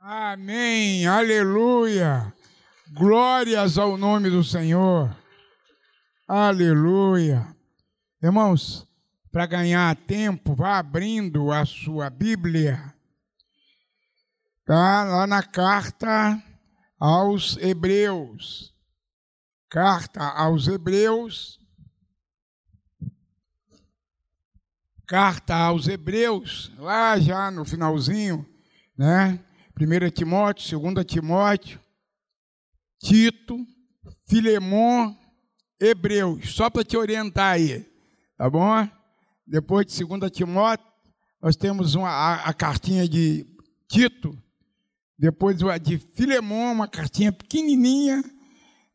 Amém, aleluia. Glórias ao nome do Senhor. Aleluia. Irmãos, para ganhar tempo, vá abrindo a sua Bíblia. Tá lá na carta aos Hebreus. Carta aos Hebreus. Carta aos Hebreus, lá já no finalzinho, né? 1 Timóteo, 2 Timóteo, Tito, Filemon, Hebreus, só para te orientar aí, tá bom? Depois de 2 Timóteo, nós temos uma, a, a cartinha de Tito, depois a de Filemon, uma cartinha pequenininha,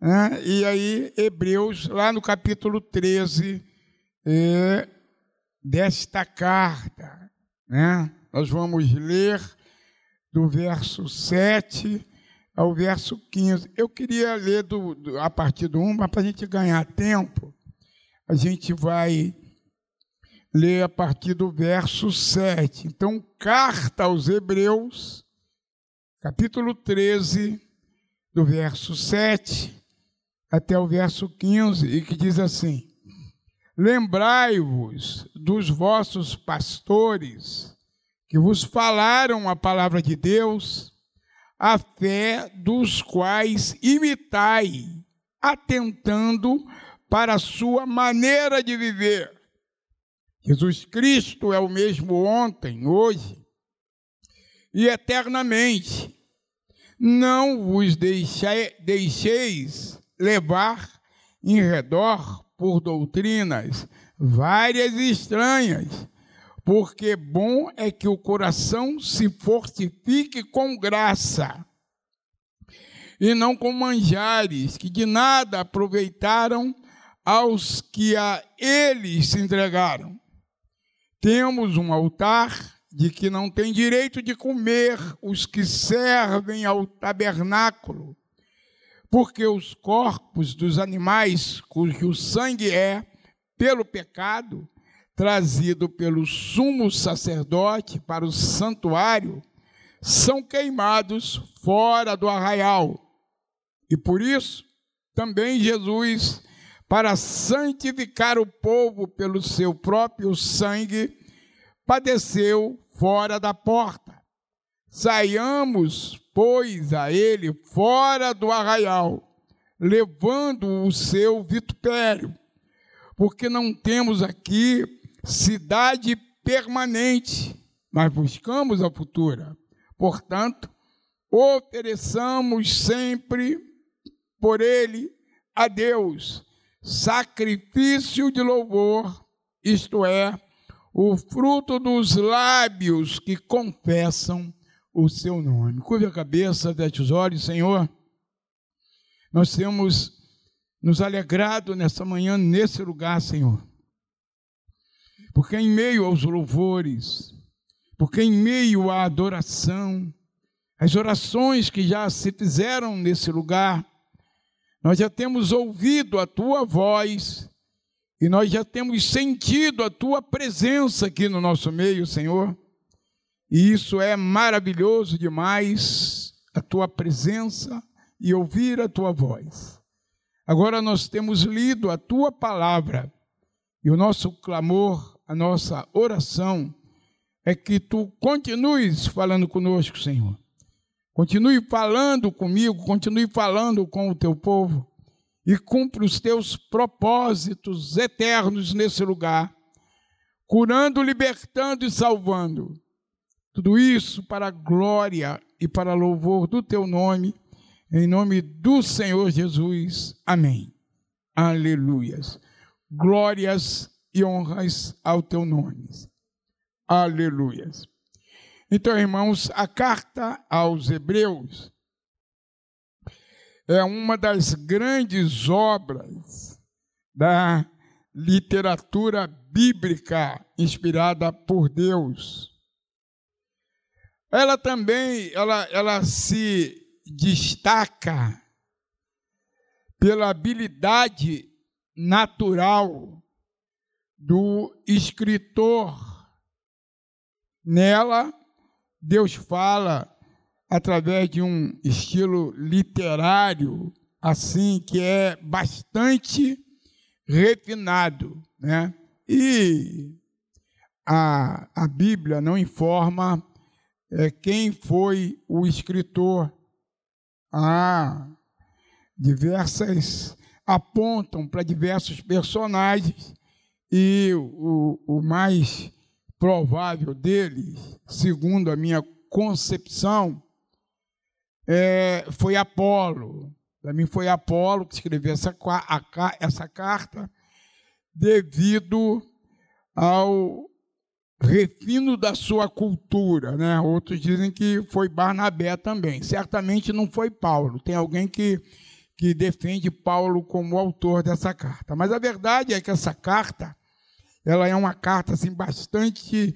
né? e aí Hebreus, lá no capítulo 13 é, desta carta, né? nós vamos ler do verso 7 ao verso 15. Eu queria ler do, do, a partir do 1, mas para a gente ganhar tempo, a gente vai ler a partir do verso 7. Então, carta aos Hebreus, capítulo 13, do verso 7 até o verso 15, e que diz assim: Lembrai-vos dos vossos pastores que vos falaram a palavra de Deus, a fé dos quais imitai, atentando para a sua maneira de viver. Jesus Cristo é o mesmo ontem, hoje e eternamente. Não vos deixeis levar em redor por doutrinas várias e estranhas porque bom é que o coração se fortifique com graça, e não com manjares, que de nada aproveitaram aos que a eles se entregaram. Temos um altar de que não tem direito de comer os que servem ao tabernáculo, porque os corpos dos animais cujo sangue é, pelo pecado, trazido pelo sumo sacerdote para o santuário são queimados fora do arraial. E por isso, também Jesus, para santificar o povo pelo seu próprio sangue, padeceu fora da porta. Saiamos, pois, a ele fora do arraial, levando o seu vitupério, porque não temos aqui cidade permanente, mas buscamos a futura. Portanto, ofereçamos sempre por ele a Deus sacrifício de louvor, isto é, o fruto dos lábios que confessam o seu nome. Curve a cabeça, feche os olhos, Senhor. Nós temos nos alegrado nessa manhã, nesse lugar, Senhor porque em meio aos louvores, porque em meio à adoração, as orações que já se fizeram nesse lugar, nós já temos ouvido a tua voz e nós já temos sentido a tua presença aqui no nosso meio, Senhor. E isso é maravilhoso demais, a tua presença e ouvir a tua voz. Agora nós temos lido a tua palavra e o nosso clamor a nossa oração é que tu continues falando conosco, Senhor. Continue falando comigo, continue falando com o teu povo e cumpre os teus propósitos eternos nesse lugar, curando, libertando e salvando. Tudo isso para a glória e para louvor do teu nome, em nome do Senhor Jesus. Amém. Aleluias. Glórias e honras ao teu nome. Aleluias. Então, irmãos, a carta aos Hebreus é uma das grandes obras da literatura bíblica inspirada por Deus. Ela também ela, ela se destaca pela habilidade natural do escritor. Nela, Deus fala através de um estilo literário, assim, que é bastante refinado, né? E a, a Bíblia não informa é, quem foi o escritor. Há diversas apontam para diversos personagens e o, o mais provável deles, segundo a minha concepção, é, foi Apolo. Para mim foi Apolo que escreveu essa, a, essa carta devido ao refino da sua cultura, né? Outros dizem que foi Barnabé também. Certamente não foi Paulo. Tem alguém que que defende Paulo como autor dessa carta. Mas a verdade é que essa carta, ela é uma carta assim bastante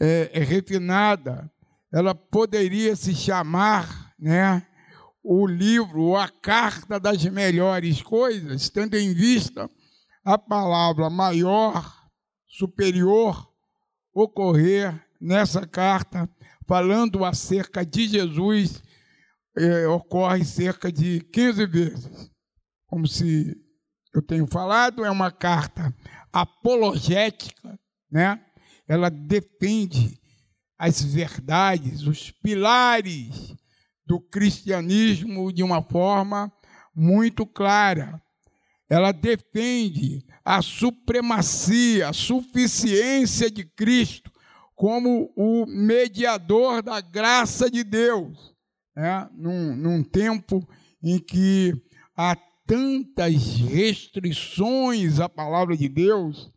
é, é refinada. Ela poderia se chamar, né, o livro ou a carta das melhores coisas, tendo em vista a palavra maior, superior, ocorrer nessa carta, falando acerca de Jesus é, ocorre cerca de 15 vezes. Como se eu tenho falado, é uma carta apologética, né? Ela defende as verdades, os pilares do cristianismo de uma forma muito clara. Ela defende a supremacia, a suficiência de Cristo como o mediador da graça de Deus né, num, num tempo em que há tantas restrições à palavra de Deus,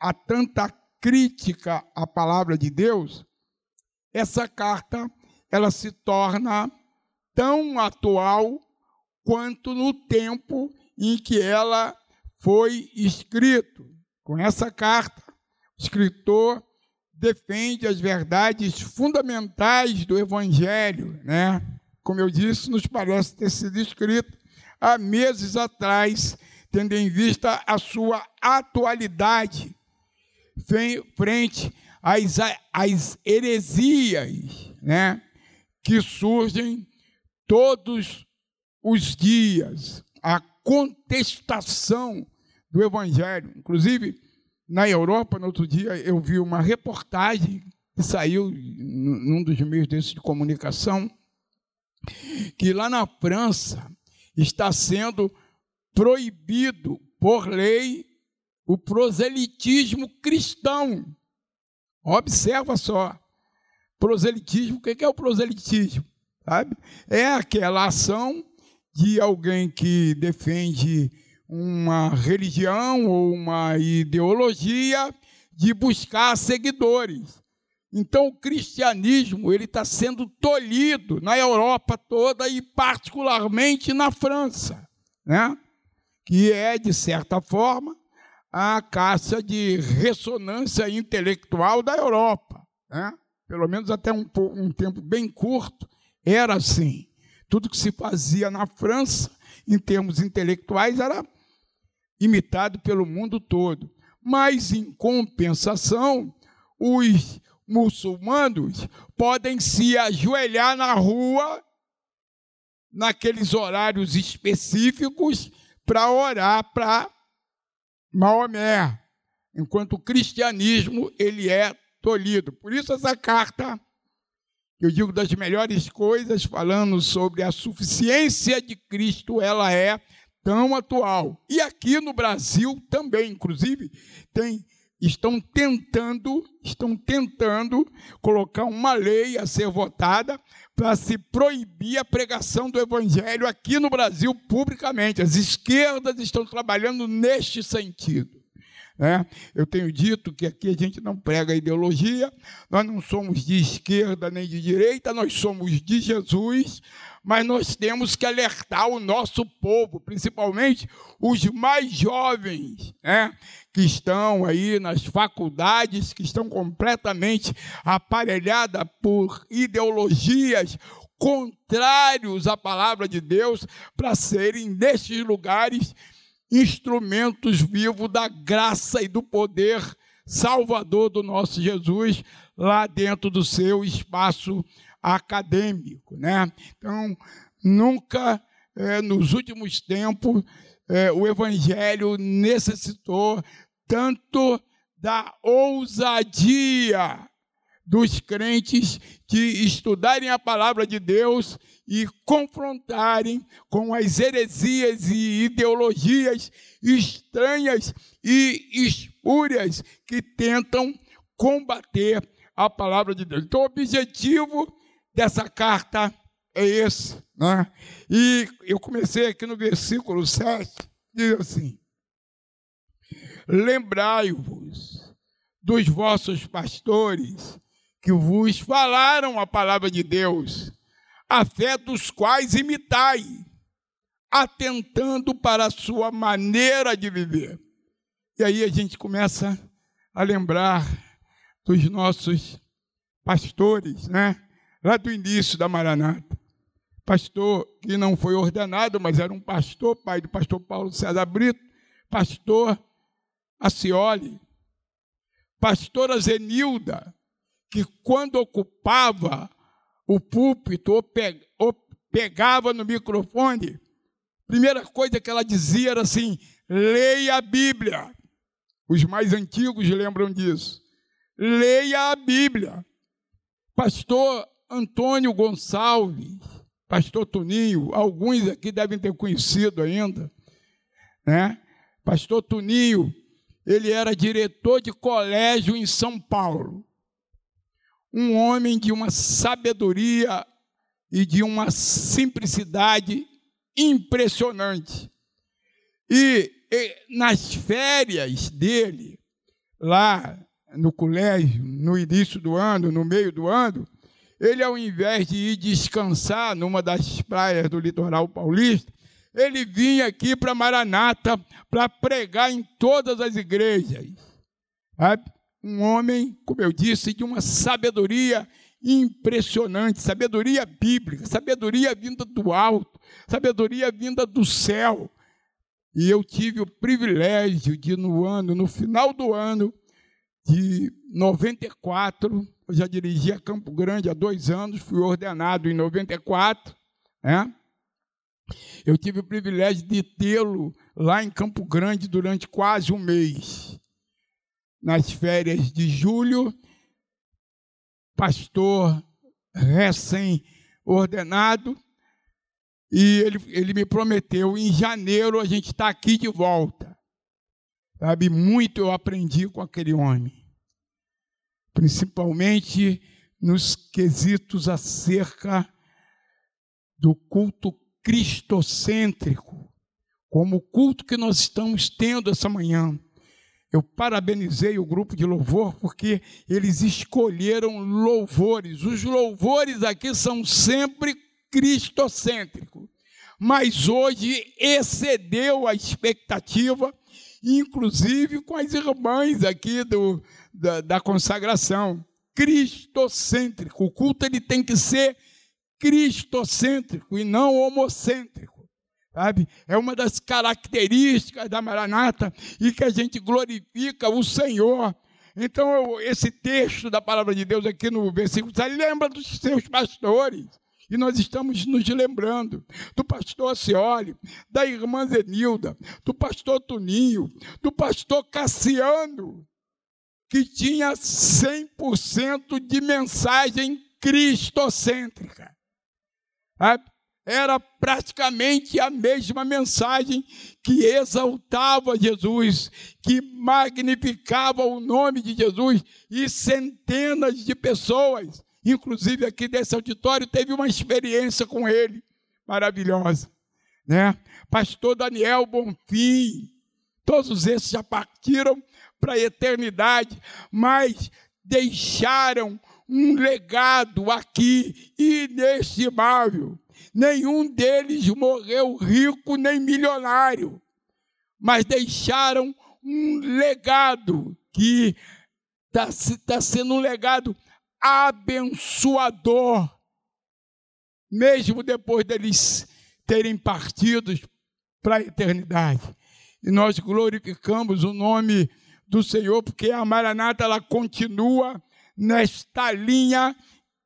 há tanta crítica à palavra de Deus, essa carta ela se torna tão atual quanto no tempo em que ela foi escrito. Com essa carta, o escritor defende as verdades fundamentais do Evangelho, né? Como eu disse, nos parece ter sido escrito há meses atrás, tendo em vista a sua atualidade frente às, às heresias, né? Que surgem todos os dias, a contestação do Evangelho. Inclusive, na Europa, no outro dia, eu vi uma reportagem que saiu num dos meios desses de comunicação, que lá na França está sendo proibido por lei o proselitismo cristão. Observa só. Proselitismo, o que é o proselitismo? Sabe? É aquela ação de alguém que defende uma religião ou uma ideologia de buscar seguidores. Então o cristianismo ele está sendo tolhido na Europa toda e particularmente na França, né? Que é de certa forma a caixa de ressonância intelectual da Europa, né? Pelo menos até um, um tempo bem curto era assim. Tudo que se fazia na França em termos intelectuais era imitado pelo mundo todo. Mas, em compensação, os muçulmanos podem se ajoelhar na rua, naqueles horários específicos, para orar para Maomé, enquanto o cristianismo ele é tolhido. Por isso essa carta, eu digo das melhores coisas, falando sobre a suficiência de Cristo, ela é tão atual. E aqui no Brasil também, inclusive, tem estão tentando, estão tentando colocar uma lei a ser votada para se proibir a pregação do evangelho aqui no Brasil publicamente. As esquerdas estão trabalhando neste sentido. Né? Eu tenho dito que aqui a gente não prega ideologia, nós não somos de esquerda nem de direita, nós somos de Jesus, mas nós temos que alertar o nosso povo, principalmente os mais jovens, né? que estão aí nas faculdades, que estão completamente aparelhadas por ideologias contrários à palavra de Deus, para serem nestes lugares instrumentos vivos da graça e do poder salvador do nosso Jesus lá dentro do seu espaço acadêmico, né? Então, nunca é, nos últimos tempos é, o evangelho necessitou tanto da ousadia dos crentes de estudarem a palavra de Deus e confrontarem com as heresias e ideologias estranhas e espúrias que tentam combater a palavra de Deus. Então, o objetivo dessa carta é esse. Né? E eu comecei aqui no versículo 7, diz assim: Lembrai-vos dos vossos pastores que vos falaram a palavra de Deus, a fé dos quais imitai, atentando para a sua maneira de viver. E aí a gente começa a lembrar dos nossos pastores, né? Lá do início da Maranata. Pastor que não foi ordenado, mas era um pastor, pai do pastor Paulo César Brito, pastor Acioli, pastora Zenilda, que quando ocupava o púlpito ou, pegava no microfone, primeira coisa que ela dizia era assim: leia a Bíblia. Os mais antigos lembram disso. Leia a Bíblia. Pastor Antônio Gonçalves, Pastor Tuninho, alguns aqui devem ter conhecido ainda, né? Pastor Tuninho, ele era diretor de colégio em São Paulo um homem de uma sabedoria e de uma simplicidade impressionante. E, e, nas férias dele, lá no colégio, no início do ano, no meio do ano, ele, ao invés de ir descansar numa das praias do litoral paulista, ele vinha aqui para Maranata para pregar em todas as igrejas. Sabe? um homem, como eu disse, de uma sabedoria impressionante, sabedoria bíblica, sabedoria vinda do alto, sabedoria vinda do céu. E eu tive o privilégio de, no ano, no final do ano de 94, eu já dirigi a Campo Grande há dois anos, fui ordenado em 94, né? Eu tive o privilégio de tê-lo lá em Campo Grande durante quase um mês nas férias de julho, pastor recém-ordenado, e ele, ele me prometeu, em janeiro a gente está aqui de volta. Sabe, muito eu aprendi com aquele homem, principalmente nos quesitos acerca do culto cristocêntrico, como o culto que nós estamos tendo essa manhã. Eu parabenizei o grupo de louvor porque eles escolheram louvores. Os louvores aqui são sempre cristocêntricos. Mas hoje excedeu a expectativa, inclusive com as irmãs aqui do, da, da consagração. Cristocêntrico. O culto ele tem que ser cristocêntrico e não homocêntrico sabe? É uma das características da Maranata e que a gente glorifica o Senhor. Então, esse texto da palavra de Deus aqui no versículo 7 lembra dos seus pastores. E nós estamos nos lembrando do pastor Acioli, da irmã Zenilda, do pastor Tuninho, do pastor Cassiano, que tinha 100% de mensagem cristocêntrica. Sabe? era praticamente a mesma mensagem que exaltava Jesus, que magnificava o nome de Jesus, e centenas de pessoas, inclusive aqui desse auditório, teve uma experiência com ele maravilhosa, né? Pastor Daniel Bonfim, todos esses já partiram para a eternidade, mas deixaram um legado aqui inestimável nenhum deles morreu rico nem milionário, mas deixaram um legado que está tá sendo um legado abençoador, mesmo depois deles terem partido para a eternidade. E nós glorificamos o nome do Senhor, porque a Maranata ela continua nesta linha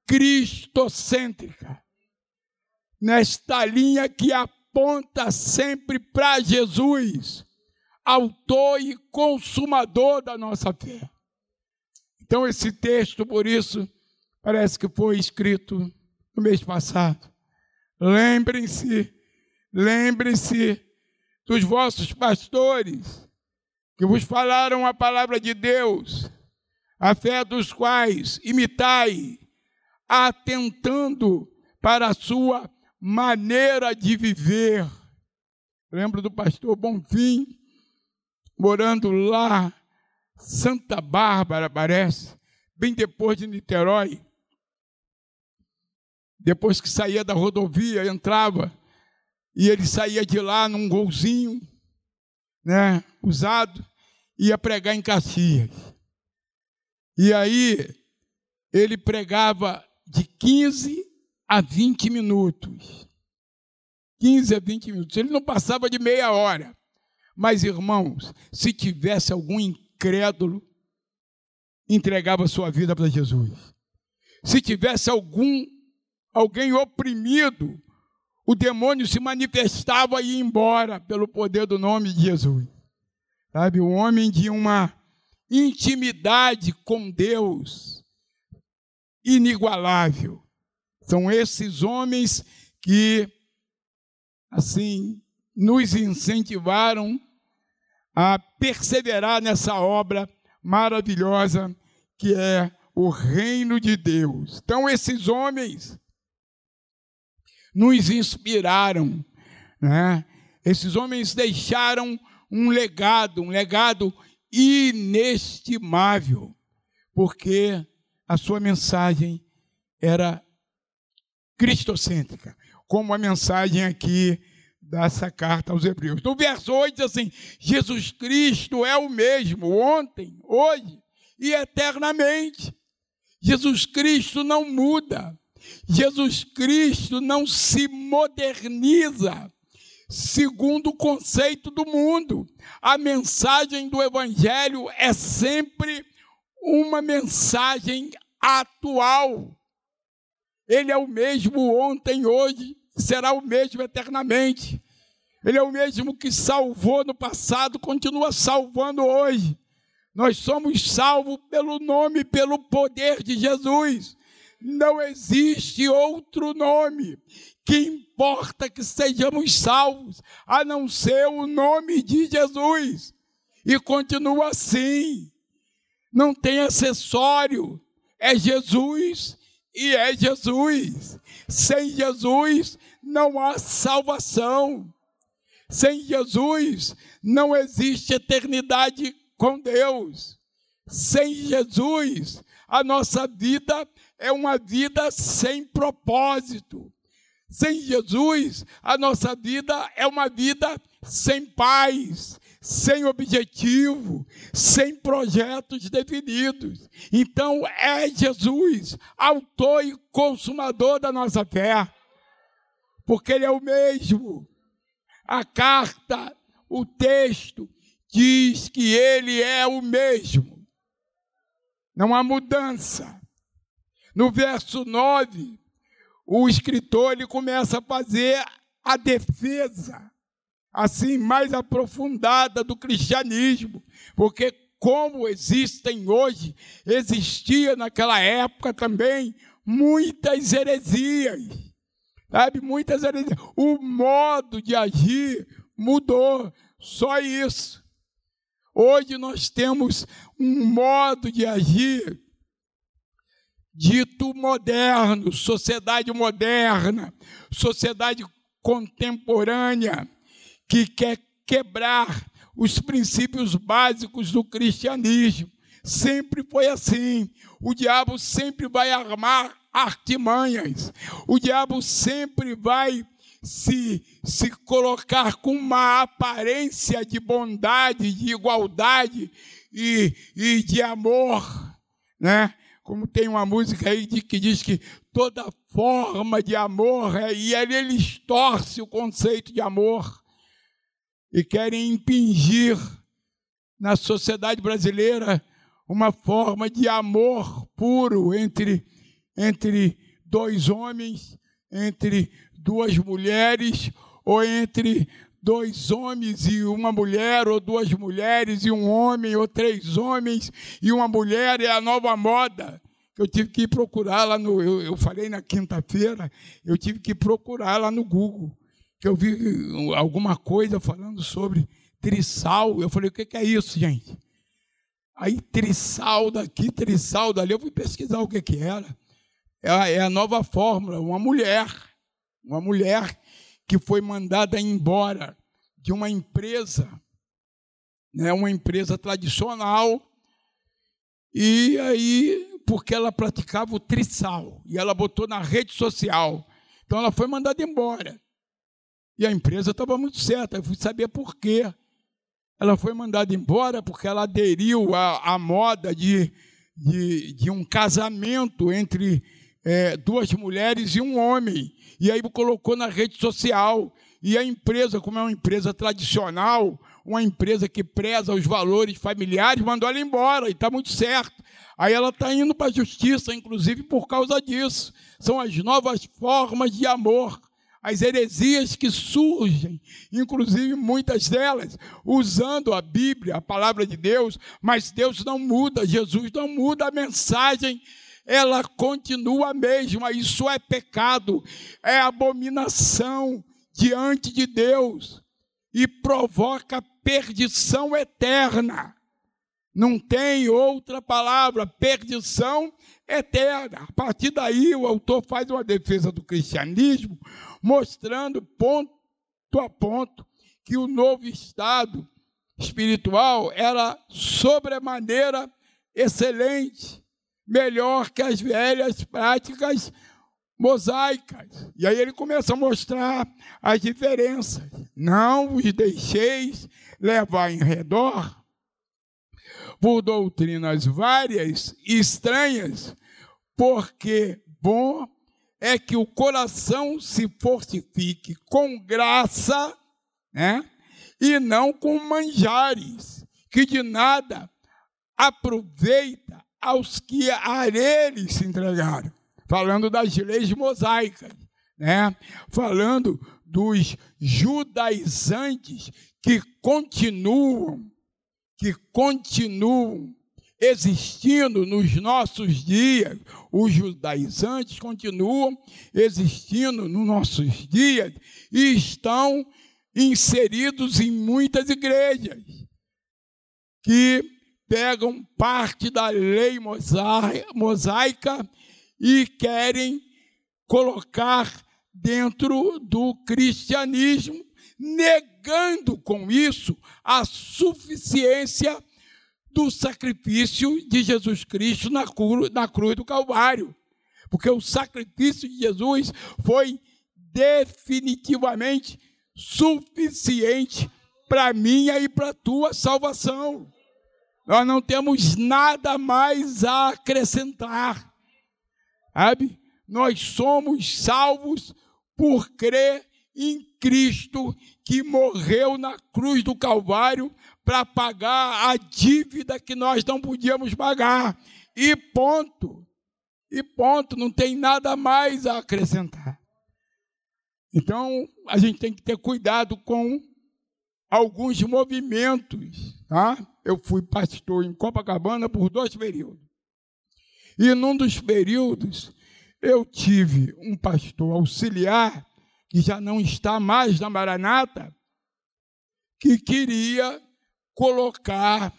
cristocêntrica. Nesta linha que aponta sempre para Jesus, autor e consumador da nossa fé. Então, esse texto, por isso, parece que foi escrito no mês passado. Lembrem-se, lembrem-se dos vossos pastores que vos falaram a palavra de Deus, a fé dos quais imitai, atentando para a sua maneira de viver. Lembro do pastor Bonfim, morando lá, Santa Bárbara, parece, bem depois de Niterói. Depois que saía da rodovia, entrava, e ele saía de lá num golzinho, né, usado, ia pregar em Caxias. E aí, ele pregava de 15 a 20 minutos. 15 a 20 minutos. Ele não passava de meia hora. Mas, irmãos, se tivesse algum incrédulo, entregava sua vida para Jesus. Se tivesse algum alguém oprimido, o demônio se manifestava e ia embora pelo poder do nome de Jesus. Sabe, o homem de uma intimidade com Deus inigualável. São esses homens que assim nos incentivaram a perseverar nessa obra maravilhosa que é o reino de Deus. Então, esses homens nos inspiraram, né? Esses homens deixaram um legado, um legado inestimável, porque a sua mensagem era cristocêntrica, como a mensagem aqui dessa carta aos Hebreus. No verso 8 diz assim: Jesus Cristo é o mesmo ontem, hoje e eternamente. Jesus Cristo não muda. Jesus Cristo não se moderniza segundo o conceito do mundo. A mensagem do Evangelho é sempre uma mensagem atual. Ele é o mesmo ontem, hoje será o mesmo eternamente. Ele é o mesmo que salvou no passado, continua salvando hoje. Nós somos salvos pelo nome, pelo poder de Jesus. Não existe outro nome que importa que sejamos salvos, a não ser o nome de Jesus. E continua assim. Não tem acessório. É Jesus e é Jesus. Sem Jesus não há salvação. Sem Jesus não existe eternidade com Deus. Sem Jesus, a nossa vida é uma vida sem propósito. Sem Jesus, a nossa vida é uma vida sem paz, sem objetivo, sem projetos definidos. Então é Jesus, autor e consumador da nossa fé porque ele é o mesmo. A carta, o texto, diz que ele é o mesmo. Não há mudança. No verso 9, o escritor ele começa a fazer a defesa assim mais aprofundada do cristianismo, porque como existem hoje, existia naquela época também muitas heresias. Sabe, muitas vezes o modo de agir mudou, só isso. Hoje nós temos um modo de agir dito moderno, sociedade moderna, sociedade contemporânea, que quer quebrar os princípios básicos do cristianismo. Sempre foi assim. O diabo sempre vai armar artimanhas. O diabo sempre vai se, se colocar com uma aparência de bondade, de igualdade e, e de amor, né? Como tem uma música aí de, que diz que toda forma de amor, é, e ali eles torcem o conceito de amor e querem impingir na sociedade brasileira uma forma de amor puro entre entre dois homens, entre duas mulheres, ou entre dois homens e uma mulher, ou duas mulheres e um homem, ou três homens e uma mulher, é a nova moda. Eu tive que procurar lá no. Eu, eu falei na quinta-feira, eu tive que procurar lá no Google, que eu vi alguma coisa falando sobre trissal. Eu falei, o que é isso, gente? Aí, trissal daqui, trissal dali. Eu fui pesquisar o que, que era. É a, é a nova fórmula, uma mulher. Uma mulher que foi mandada embora de uma empresa, né, uma empresa tradicional, e aí, porque ela praticava o trissal, e ela botou na rede social. Então ela foi mandada embora. E a empresa estava muito certa, eu fui saber por quê. Ela foi mandada embora porque ela aderiu à, à moda de, de, de, um casamento entre é, duas mulheres e um homem. E aí colocou na rede social. E a empresa, como é uma empresa tradicional, uma empresa que preza os valores familiares, mandou ela embora, e está muito certo. Aí ela está indo para a justiça, inclusive por causa disso. São as novas formas de amor as heresias que surgem, inclusive muitas delas, usando a Bíblia, a palavra de Deus, mas Deus não muda, Jesus não muda a mensagem, ela continua a mesma. Isso é pecado, é abominação diante de Deus e provoca perdição eterna. Não tem outra palavra, perdição eterna. A partir daí, o autor faz uma defesa do cristianismo, mostrando ponto a ponto que o novo estado espiritual era sobremaneira excelente, melhor que as velhas práticas mosaicas. E aí ele começa a mostrar as diferenças. Não vos deixeis levar em redor por doutrinas várias e estranhas, porque bom é que o coração se fortifique com graça, né? E não com manjares, que de nada aproveita aos que a eles se entregaram. Falando das leis mosaicas, né? Falando dos judaizantes que continuam, que continuam existindo nos nossos dias, os judaizantes continuam existindo nos nossos dias e estão inseridos em muitas igrejas que pegam parte da lei mosaica e querem colocar dentro do cristianismo, negando com isso a suficiência do sacrifício de Jesus Cristo na cruz, na cruz do Calvário. Porque o sacrifício de Jesus foi definitivamente suficiente para minha e para tua salvação. Nós não temos nada mais a acrescentar. Sabe? Nós somos salvos por crer em Cristo que morreu na cruz do Calvário para pagar a dívida que nós não podíamos pagar. E ponto. E ponto, não tem nada mais a acrescentar. Então, a gente tem que ter cuidado com alguns movimentos. Tá? Eu fui pastor em Copacabana por dois períodos. E num dos períodos, eu tive um pastor auxiliar, que já não está mais na Maranata, que queria colocar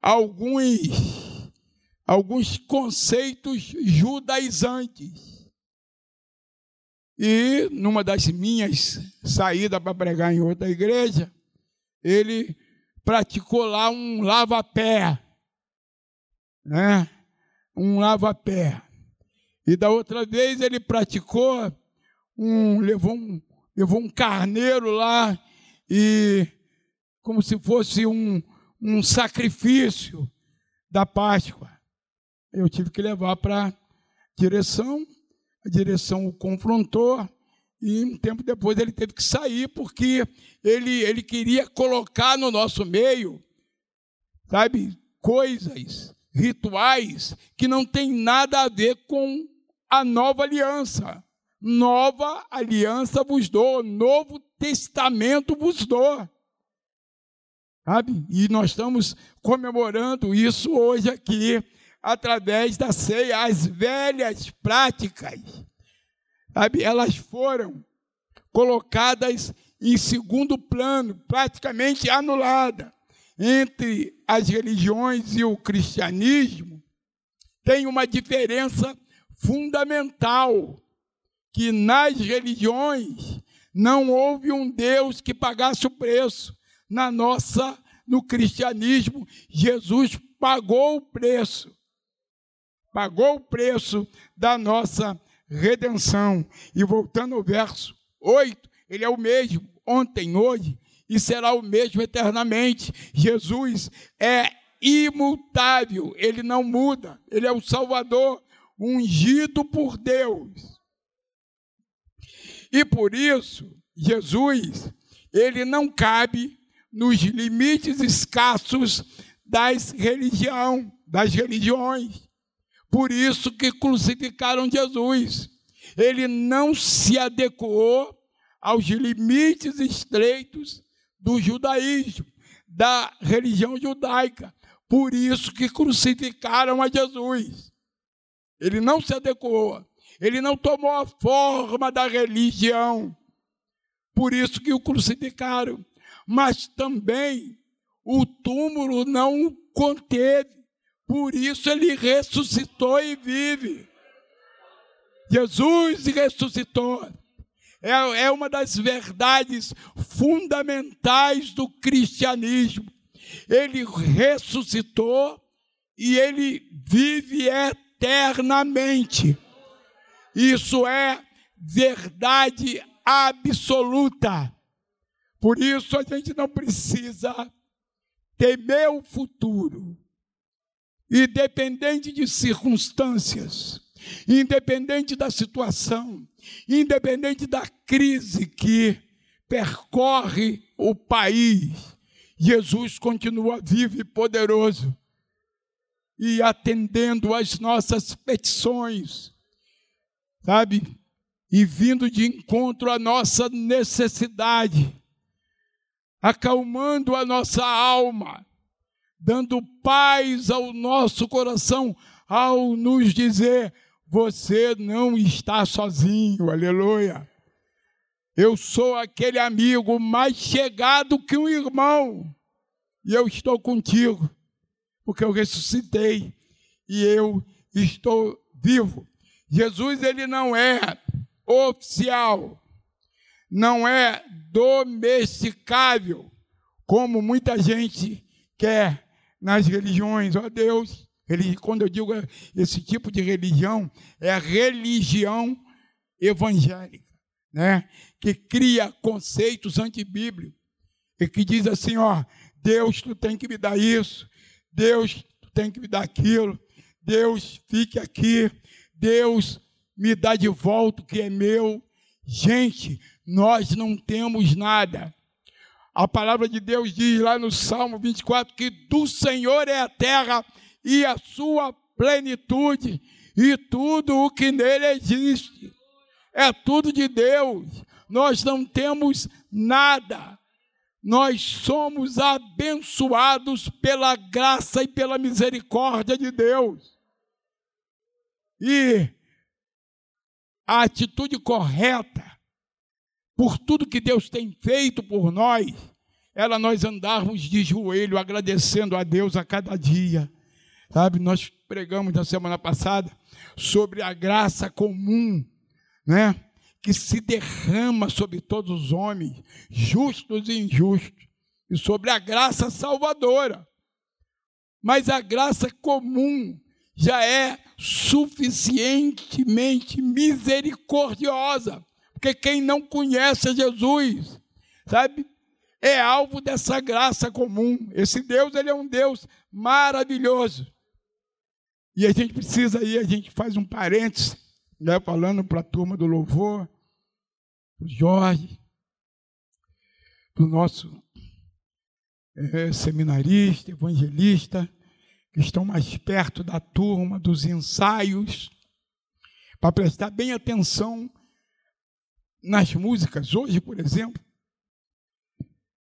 alguns, alguns conceitos judaizantes. E numa das minhas saídas para pregar em outra igreja, ele praticou lá um lava-pé, né? Um lava-pé. E da outra vez ele praticou um levou um levou um carneiro lá e como se fosse um, um sacrifício da Páscoa. Eu tive que levar para direção, a direção o confrontou, e um tempo depois ele teve que sair, porque ele, ele queria colocar no nosso meio, sabe, coisas, rituais que não tem nada a ver com a nova aliança. Nova aliança vos dou, novo testamento vos dou. Sabe? E nós estamos comemorando isso hoje aqui, através da ceia. As velhas práticas, sabe? Elas foram colocadas em segundo plano, praticamente anulada. Entre as religiões e o cristianismo, tem uma diferença fundamental, que nas religiões não houve um Deus que pagasse o preço. Na nossa, no cristianismo, Jesus pagou o preço. Pagou o preço da nossa redenção. E voltando ao verso 8, ele é o mesmo ontem, hoje e será o mesmo eternamente. Jesus é imutável, ele não muda, ele é o Salvador, ungido por Deus. E por isso, Jesus, ele não cabe nos limites escassos das religião, das religiões. Por isso que crucificaram Jesus. Ele não se adequou aos limites estreitos do judaísmo, da religião judaica. Por isso que crucificaram a Jesus. Ele não se adequou, ele não tomou a forma da religião. Por isso que o crucificaram. Mas também o túmulo não o conteve. Por isso ele ressuscitou e vive. Jesus ressuscitou é, é uma das verdades fundamentais do cristianismo. Ele ressuscitou e ele vive eternamente. Isso é verdade absoluta. Por isso a gente não precisa temer o futuro, independente de circunstâncias, independente da situação, independente da crise que percorre o país, Jesus continua vivo e poderoso e atendendo às nossas petições, sabe? E vindo de encontro à nossa necessidade, acalmando a nossa alma, dando paz ao nosso coração ao nos dizer: você não está sozinho, aleluia. Eu sou aquele amigo mais chegado que um irmão, e eu estou contigo, porque eu ressuscitei e eu estou vivo. Jesus, ele não é oficial, não é domesticável, como muita gente quer nas religiões. Ó Deus, quando eu digo esse tipo de religião, é a religião evangélica, né? que cria conceitos antibíblicos e que diz assim: ó, Deus, tu tem que me dar isso, Deus, tu tem que me dar aquilo, Deus, fique aqui, Deus, me dá de volta o que é meu. Gente, nós não temos nada. A palavra de Deus diz lá no Salmo 24 que do Senhor é a terra e a sua plenitude e tudo o que nele existe. É tudo de Deus. Nós não temos nada. Nós somos abençoados pela graça e pela misericórdia de Deus. E a atitude correta, por tudo que Deus tem feito por nós, ela nós andarmos de joelho agradecendo a Deus a cada dia Sabe, nós pregamos na semana passada sobre a graça comum, né? Que se derrama sobre todos os homens, justos e injustos, e sobre a graça salvadora. Mas a graça comum já é suficientemente misericordiosa, porque quem não conhece Jesus, sabe, é alvo dessa graça comum. Esse Deus, ele é um Deus maravilhoso. E a gente precisa aí, a gente faz um parênteses, né, falando para a turma do louvor, para o Jorge, para o nosso é, seminarista, evangelista, que estão mais perto da turma, dos ensaios, para prestar bem atenção nas músicas. Hoje, por exemplo,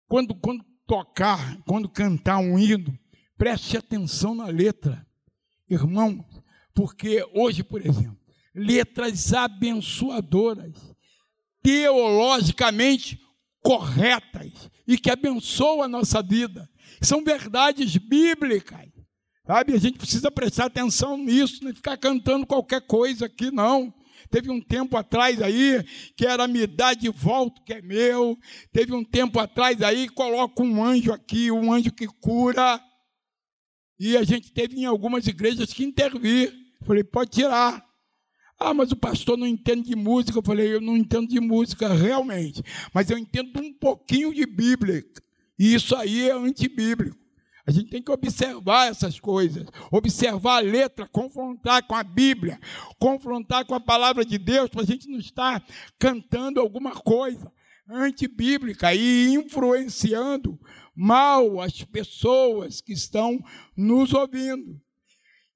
quando, quando tocar, quando cantar um hino, preste atenção na letra, irmão, porque hoje, por exemplo, letras abençoadoras, teologicamente corretas e que abençoam a nossa vida, são verdades bíblicas. Sabe, a gente precisa prestar atenção nisso, não ficar cantando qualquer coisa aqui, não. Teve um tempo atrás aí que era me dá de volta que é meu. Teve um tempo atrás aí, coloca um anjo aqui, um anjo que cura. E a gente teve em algumas igrejas que intervir. Falei, pode tirar. Ah, mas o pastor não entende de música. Eu falei, eu não entendo de música realmente, mas eu entendo um pouquinho de Bíblia. E isso aí é antibíblico. A gente tem que observar essas coisas, observar a letra, confrontar com a Bíblia, confrontar com a palavra de Deus, para a gente não estar cantando alguma coisa antibíblica e influenciando mal as pessoas que estão nos ouvindo.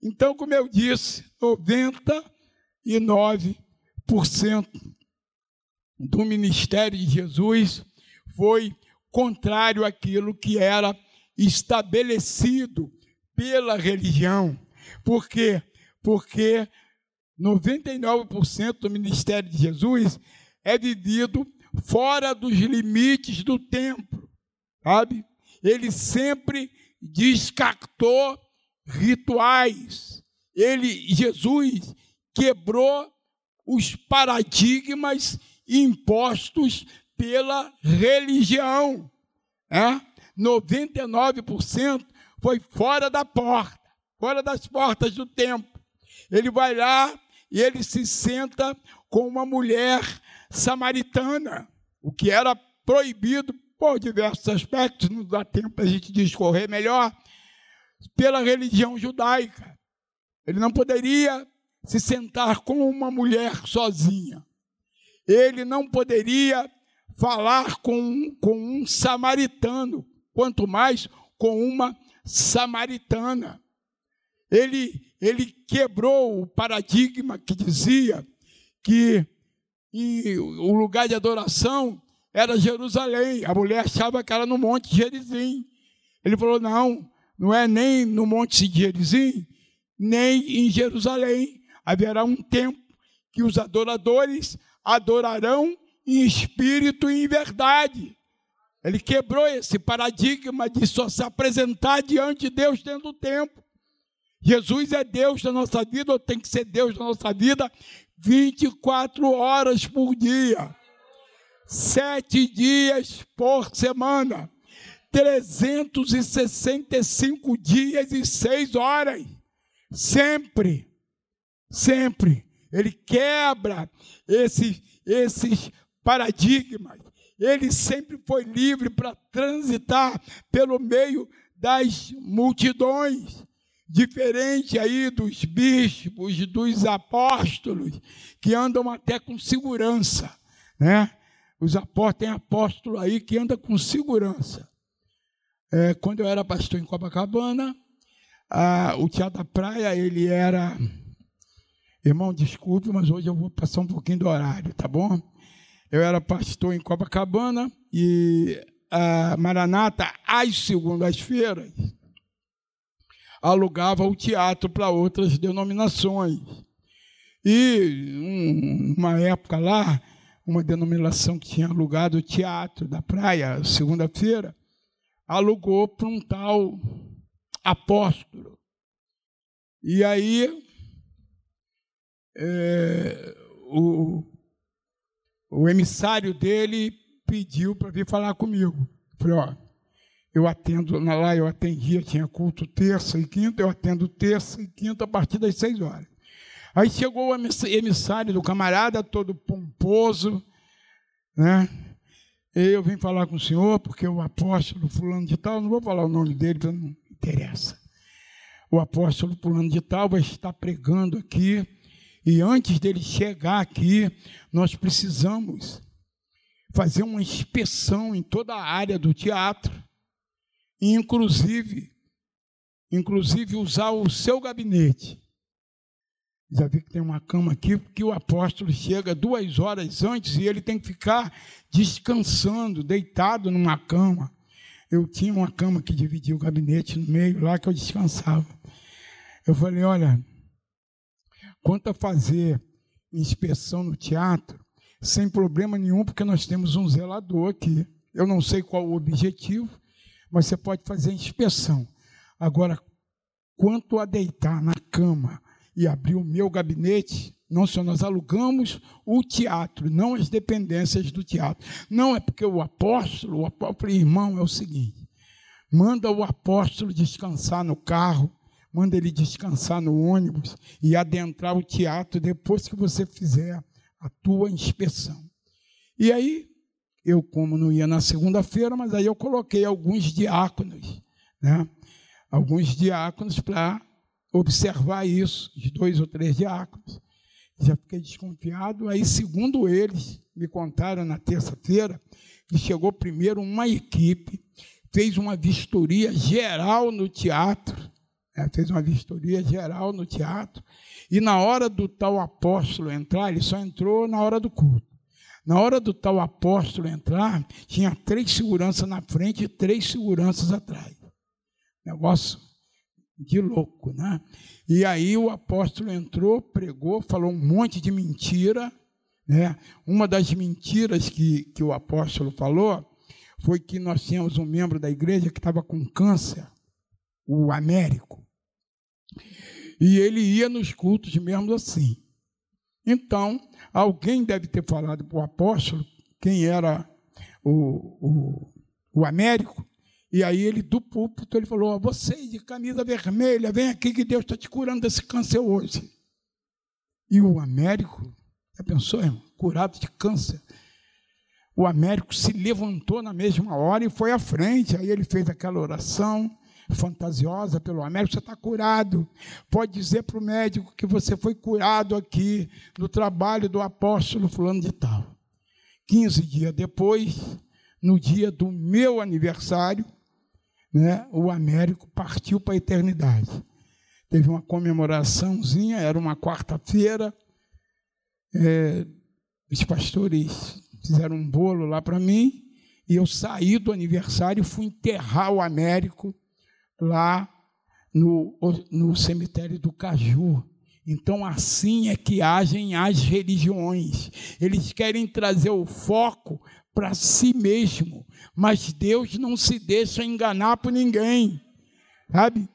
Então, como eu disse, 99% do ministério de Jesus foi contrário àquilo que era estabelecido pela religião. Por quê? Porque 99% do ministério de Jesus é vivido fora dos limites do templo, sabe? Ele sempre descartou rituais. Ele, Jesus, quebrou os paradigmas impostos pela religião. É? 99% foi fora da porta, fora das portas do templo. Ele vai lá e ele se senta com uma mulher samaritana, o que era proibido por diversos aspectos, não dá tempo para a gente discorrer melhor, pela religião judaica. Ele não poderia se sentar com uma mulher sozinha. Ele não poderia falar com, com um samaritano, quanto mais com uma samaritana. Ele, ele quebrou o paradigma que dizia que o lugar de adoração era Jerusalém. A mulher achava que era no Monte Gerizim. Ele falou: não, não é nem no Monte Gerizim, nem em Jerusalém. Haverá um tempo que os adoradores adorarão em espírito e em verdade. Ele quebrou esse paradigma de só se apresentar diante de Deus dentro do tempo. Jesus é Deus da nossa vida, ou tem que ser Deus da nossa vida 24 horas por dia, sete dias por semana, 365 dias e seis horas, sempre, sempre. Ele quebra esses, esses paradigmas ele sempre foi livre para transitar pelo meio das multidões, diferente aí dos bispos, dos apóstolos, que andam até com segurança, né? Os apóstolos, tem apóstolo aí que anda com segurança. É, quando eu era pastor em Copacabana, a, o Teatro da Praia, ele era... Irmão, desculpe, mas hoje eu vou passar um pouquinho do horário, tá bom? Eu era pastor em Copacabana e a Maranata, às segundas-feiras, alugava o teatro para outras denominações. E uma época lá, uma denominação que tinha alugado o teatro da praia, segunda-feira, alugou para um tal apóstolo. E aí, é, o, o emissário dele pediu para vir falar comigo. Falei, ó, eu atendo lá, eu atendia, tinha culto terça e quinta, eu atendo terça e quinta a partir das seis horas. Aí chegou o emissário do camarada, todo pomposo, né? Eu vim falar com o senhor, porque o apóstolo fulano de tal, não vou falar o nome dele, porque não interessa. O apóstolo fulano de tal vai estar pregando aqui e antes dele chegar aqui, nós precisamos fazer uma inspeção em toda a área do teatro, e inclusive, inclusive usar o seu gabinete. Já vi que tem uma cama aqui, que o apóstolo chega duas horas antes e ele tem que ficar descansando, deitado numa cama. Eu tinha uma cama que dividia o gabinete no meio, lá que eu descansava. Eu falei: olha, quanto a fazer inspeção no teatro, sem problema nenhum, porque nós temos um zelador aqui. Eu não sei qual o objetivo, mas você pode fazer inspeção. Agora, quanto a deitar na cama e abrir o meu gabinete, não só nós alugamos o teatro, não as dependências do teatro. Não é porque o apóstolo, o apóstolo irmão, é o seguinte: manda o apóstolo descansar no carro, manda ele descansar no ônibus e adentrar o teatro depois que você fizer a tua inspeção. E aí, eu, como não ia na segunda-feira, mas aí eu coloquei alguns diáconos, né? Alguns diáconos para observar isso, de dois ou três diáconos. Já fiquei desconfiado. Aí, segundo eles, me contaram na terça-feira, que chegou primeiro uma equipe, fez uma vistoria geral no teatro, né? fez uma vistoria geral no teatro, e na hora do tal apóstolo entrar, ele só entrou na hora do culto. Na hora do tal apóstolo entrar, tinha três seguranças na frente e três seguranças atrás. Negócio de louco, né? E aí o apóstolo entrou, pregou, falou um monte de mentira, né? Uma das mentiras que, que o apóstolo falou foi que nós tínhamos um membro da igreja que estava com câncer, o Américo. E ele ia nos cultos mesmo assim. Então, alguém deve ter falado para o apóstolo quem era o, o, o Américo, e aí ele, do púlpito, ele falou: Você de camisa vermelha, vem aqui que Deus está te curando desse câncer hoje. E o Américo, já pensou, irmão? Curado de câncer. O Américo se levantou na mesma hora e foi à frente. Aí ele fez aquela oração fantasiosa pelo Américo, você está curado. Pode dizer para o médico que você foi curado aqui no trabalho do apóstolo fulano de tal. 15 dias depois, no dia do meu aniversário, né, o Américo partiu para a eternidade. Teve uma comemoraçãozinha, era uma quarta-feira. É, os pastores fizeram um bolo lá para mim, e eu saí do aniversário e fui enterrar o Américo lá no, no cemitério do Caju. Então, assim é que agem as religiões. Eles querem trazer o foco para si mesmo, mas Deus não se deixa enganar por ninguém, sabe?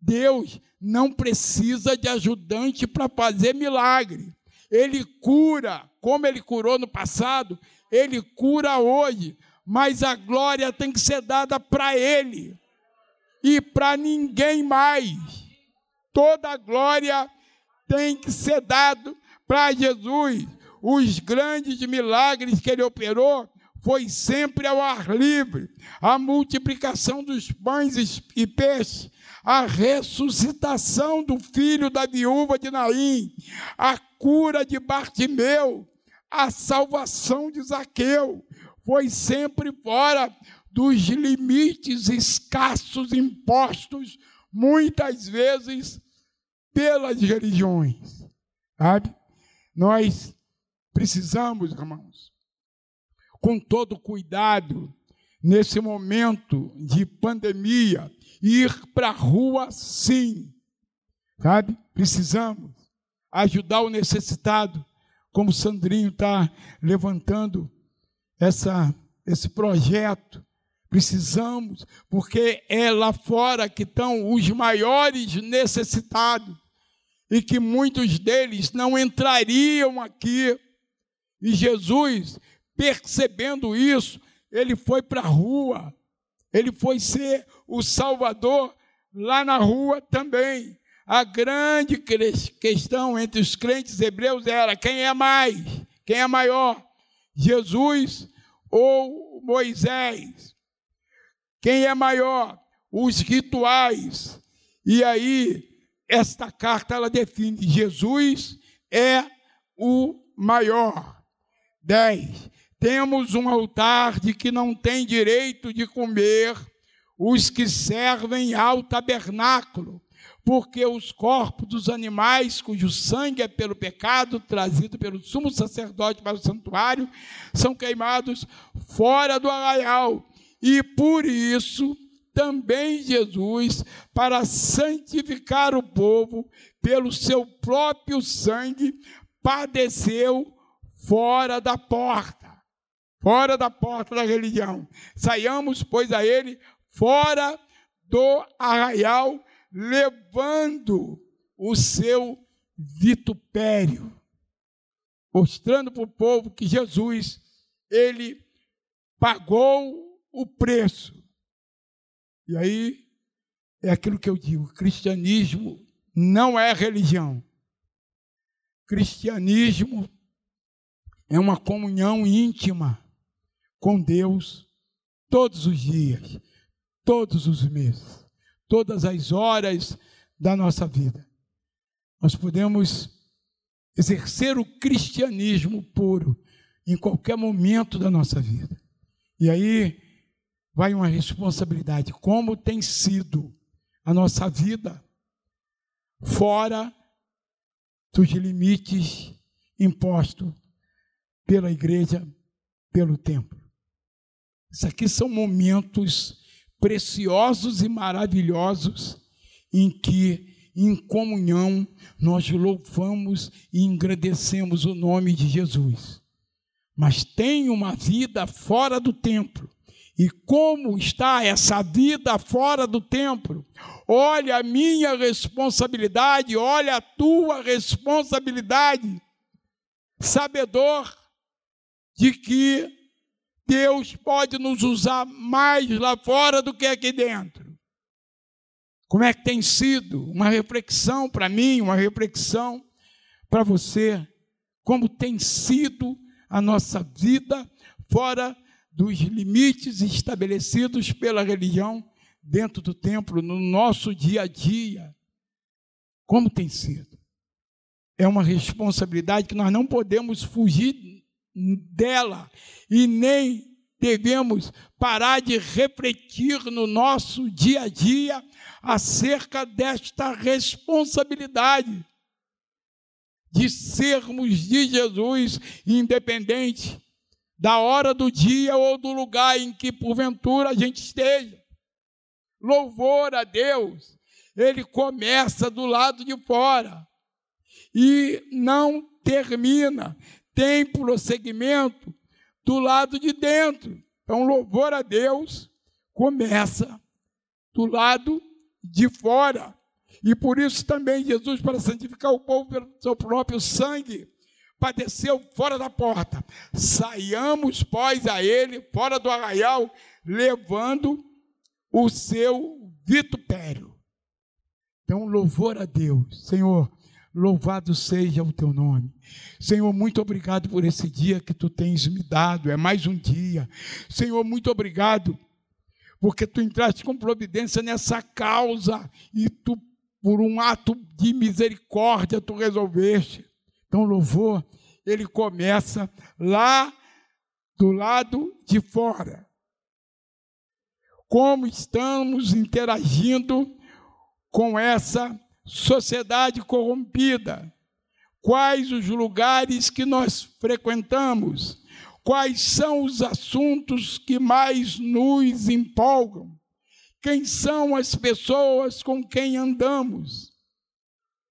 Deus não precisa de ajudante para fazer milagre. Ele cura, como ele curou no passado, ele cura hoje, mas a glória tem que ser dada para ele e para ninguém mais. Toda a glória tem que ser dado para Jesus. Os grandes milagres que ele operou foi sempre ao ar livre. A multiplicação dos pães e peixes, a ressuscitação do filho da viúva de Naim, a cura de Bartimeu, a salvação de Zaqueu, foi sempre fora dos limites escassos impostos, muitas vezes, pelas religiões. Sabe? Nós precisamos, irmãos, com todo cuidado, nesse momento de pandemia, ir para a rua sim. Sabe? Precisamos ajudar o necessitado, como o Sandrinho está levantando essa, esse projeto Precisamos, porque é lá fora que estão os maiores necessitados e que muitos deles não entrariam aqui. E Jesus, percebendo isso, ele foi para a rua, ele foi ser o Salvador lá na rua também. A grande questão entre os crentes hebreus era quem é mais, quem é maior, Jesus ou Moisés. Quem é maior? Os rituais. E aí, esta carta ela define: Jesus é o maior. 10. Temos um altar de que não tem direito de comer os que servem ao tabernáculo, porque os corpos dos animais cujo sangue é pelo pecado trazido pelo sumo sacerdote para o santuário são queimados fora do arraial. E por isso também Jesus, para santificar o povo pelo seu próprio sangue, padeceu fora da porta, fora da porta da religião. Saiamos, pois, a ele fora do arraial levando o seu vitupério, mostrando para o povo que Jesus, ele pagou o preço. E aí é aquilo que eu digo: cristianismo não é religião. Cristianismo é uma comunhão íntima com Deus todos os dias, todos os meses todas as horas da nossa vida. Nós podemos exercer o cristianismo puro em qualquer momento da nossa vida. E aí vai uma responsabilidade, como tem sido a nossa vida fora dos limites impostos pela igreja, pelo templo. Isso aqui são momentos preciosos e maravilhosos em que, em comunhão, nós louvamos e engrandecemos o nome de Jesus. Mas tem uma vida fora do templo. E como está essa vida fora do templo? Olha a minha responsabilidade, olha a tua responsabilidade, sabedor de que Deus pode nos usar mais lá fora do que aqui dentro. Como é que tem sido uma reflexão para mim, uma reflexão para você? Como tem sido a nossa vida fora dos limites estabelecidos pela religião dentro do templo, no nosso dia a dia? Como tem sido? É uma responsabilidade que nós não podemos fugir dela e nem devemos parar de refletir no nosso dia a dia acerca desta responsabilidade de sermos de Jesus, independente da hora do dia ou do lugar em que porventura a gente esteja. Louvor a Deus, ele começa do lado de fora e não termina tem prosseguimento do lado de dentro. Então, louvor a Deus começa do lado de fora. E por isso também Jesus, para santificar o povo pelo seu próprio sangue, padeceu fora da porta. Saiamos, pois, a ele, fora do arraial, levando o seu vitupério. Então, louvor a Deus. Senhor, Louvado seja o teu nome. Senhor, muito obrigado por esse dia que tu tens me dado. É mais um dia. Senhor, muito obrigado, porque tu entraste com providência nessa causa e tu, por um ato de misericórdia, tu resolveste. Então, louvor, ele começa lá do lado de fora. Como estamos interagindo com essa sociedade corrompida, quais os lugares que nós frequentamos, quais são os assuntos que mais nos empolgam, quem são as pessoas com quem andamos.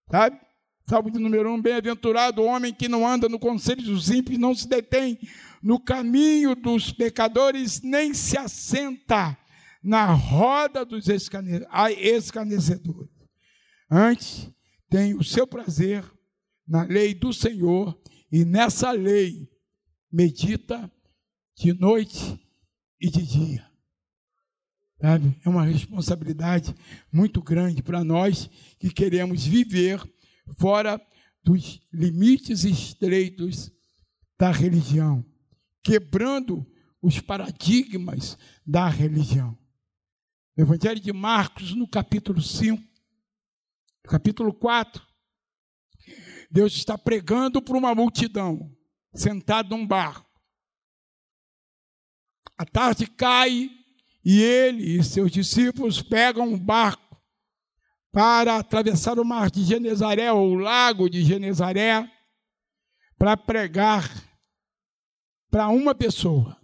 Sabe? Salmo de número um, bem-aventurado o homem que não anda no conselho dos ímpios, não se detém no caminho dos pecadores, nem se assenta na roda dos escarnecedores. Antes, tem o seu prazer na lei do Senhor e nessa lei medita de noite e de dia. É uma responsabilidade muito grande para nós que queremos viver fora dos limites estreitos da religião, quebrando os paradigmas da religião. O Evangelho de Marcos, no capítulo 5, capítulo 4, Deus está pregando para uma multidão, sentado num barco. A tarde cai e ele e seus discípulos pegam um barco para atravessar o mar de Genezaré, ou o lago de Genezaré, para pregar para uma pessoa.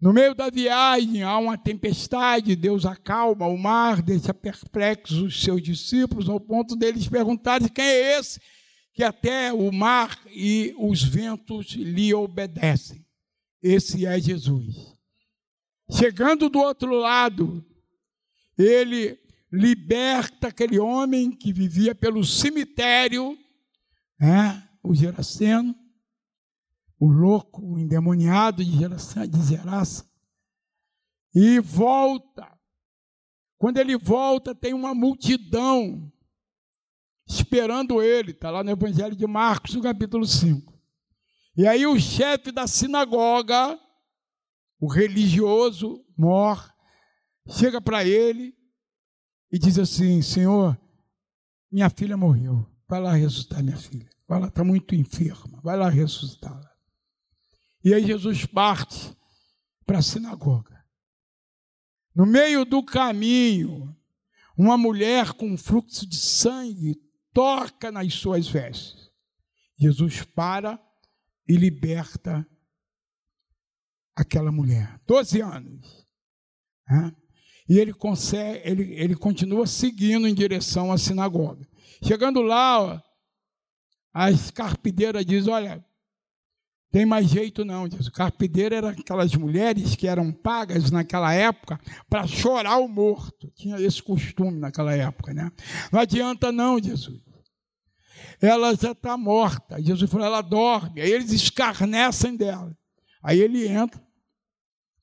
No meio da viagem há uma tempestade, Deus acalma o mar, deixa perplexos os seus discípulos, ao ponto deles perguntarem quem é esse que até o mar e os ventos lhe obedecem. Esse é Jesus. Chegando do outro lado, ele liberta aquele homem que vivia pelo cemitério, né, o Geraceno, o louco, o endemoniado de Geraça, de Geraça, e volta. Quando ele volta, tem uma multidão esperando ele, está lá no Evangelho de Marcos, no capítulo 5. E aí o chefe da sinagoga, o religioso, mor, chega para ele e diz assim: Senhor, minha filha morreu, vai lá ressuscitar minha filha. Vai lá, está muito enferma, vai lá ressuscitá-la. E aí Jesus parte para a sinagoga. No meio do caminho, uma mulher com fluxo de sangue toca nas suas vestes. Jesus para e liberta aquela mulher. Doze anos. Né? E ele, consegue, ele, ele continua seguindo em direção à sinagoga. Chegando lá, ó, a escarpideira diz: Olha, tem mais jeito não, diz. O carpideiro eram aquelas mulheres que eram pagas naquela época para chorar o morto. Tinha esse costume naquela época, né? Não adianta não, Jesus. Ela já está morta. Jesus falou, ela dorme. Aí eles escarnecem dela. Aí ele entra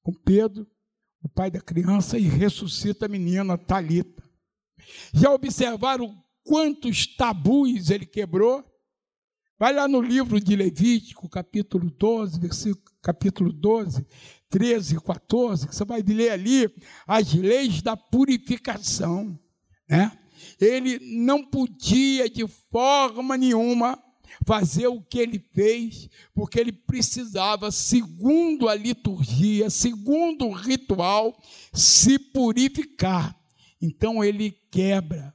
com Pedro, o pai da criança, e ressuscita a menina Talita. Já observaram quantos tabus ele quebrou? Vai lá no livro de Levítico, capítulo 12, versículo, capítulo 12, 13 e 14, que você vai ler ali as leis da purificação. Né? Ele não podia de forma nenhuma fazer o que ele fez, porque ele precisava, segundo a liturgia, segundo o ritual, se purificar. Então ele quebra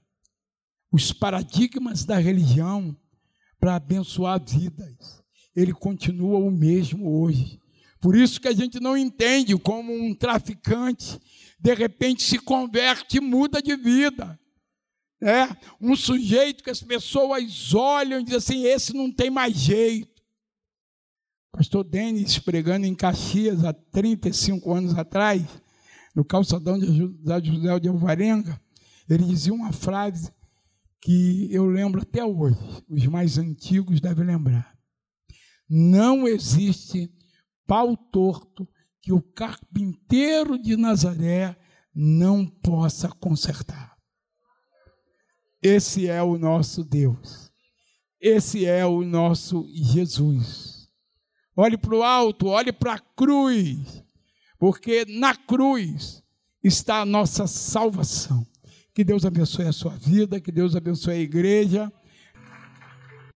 os paradigmas da religião para abençoar vidas. Ele continua o mesmo hoje. Por isso que a gente não entende como um traficante de repente se converte e muda de vida. É um sujeito que as pessoas olham e dizem assim: esse não tem mais jeito. Pastor Denis, pregando em Caxias há 35 anos atrás, no calçadão de José de Alvarenga, ele dizia uma frase que eu lembro até hoje, os mais antigos devem lembrar. Não existe pau torto que o carpinteiro de Nazaré não possa consertar. Esse é o nosso Deus. Esse é o nosso Jesus. Olhe para o alto, olhe para a cruz, porque na cruz está a nossa salvação. Que Deus abençoe a sua vida, que Deus abençoe a igreja.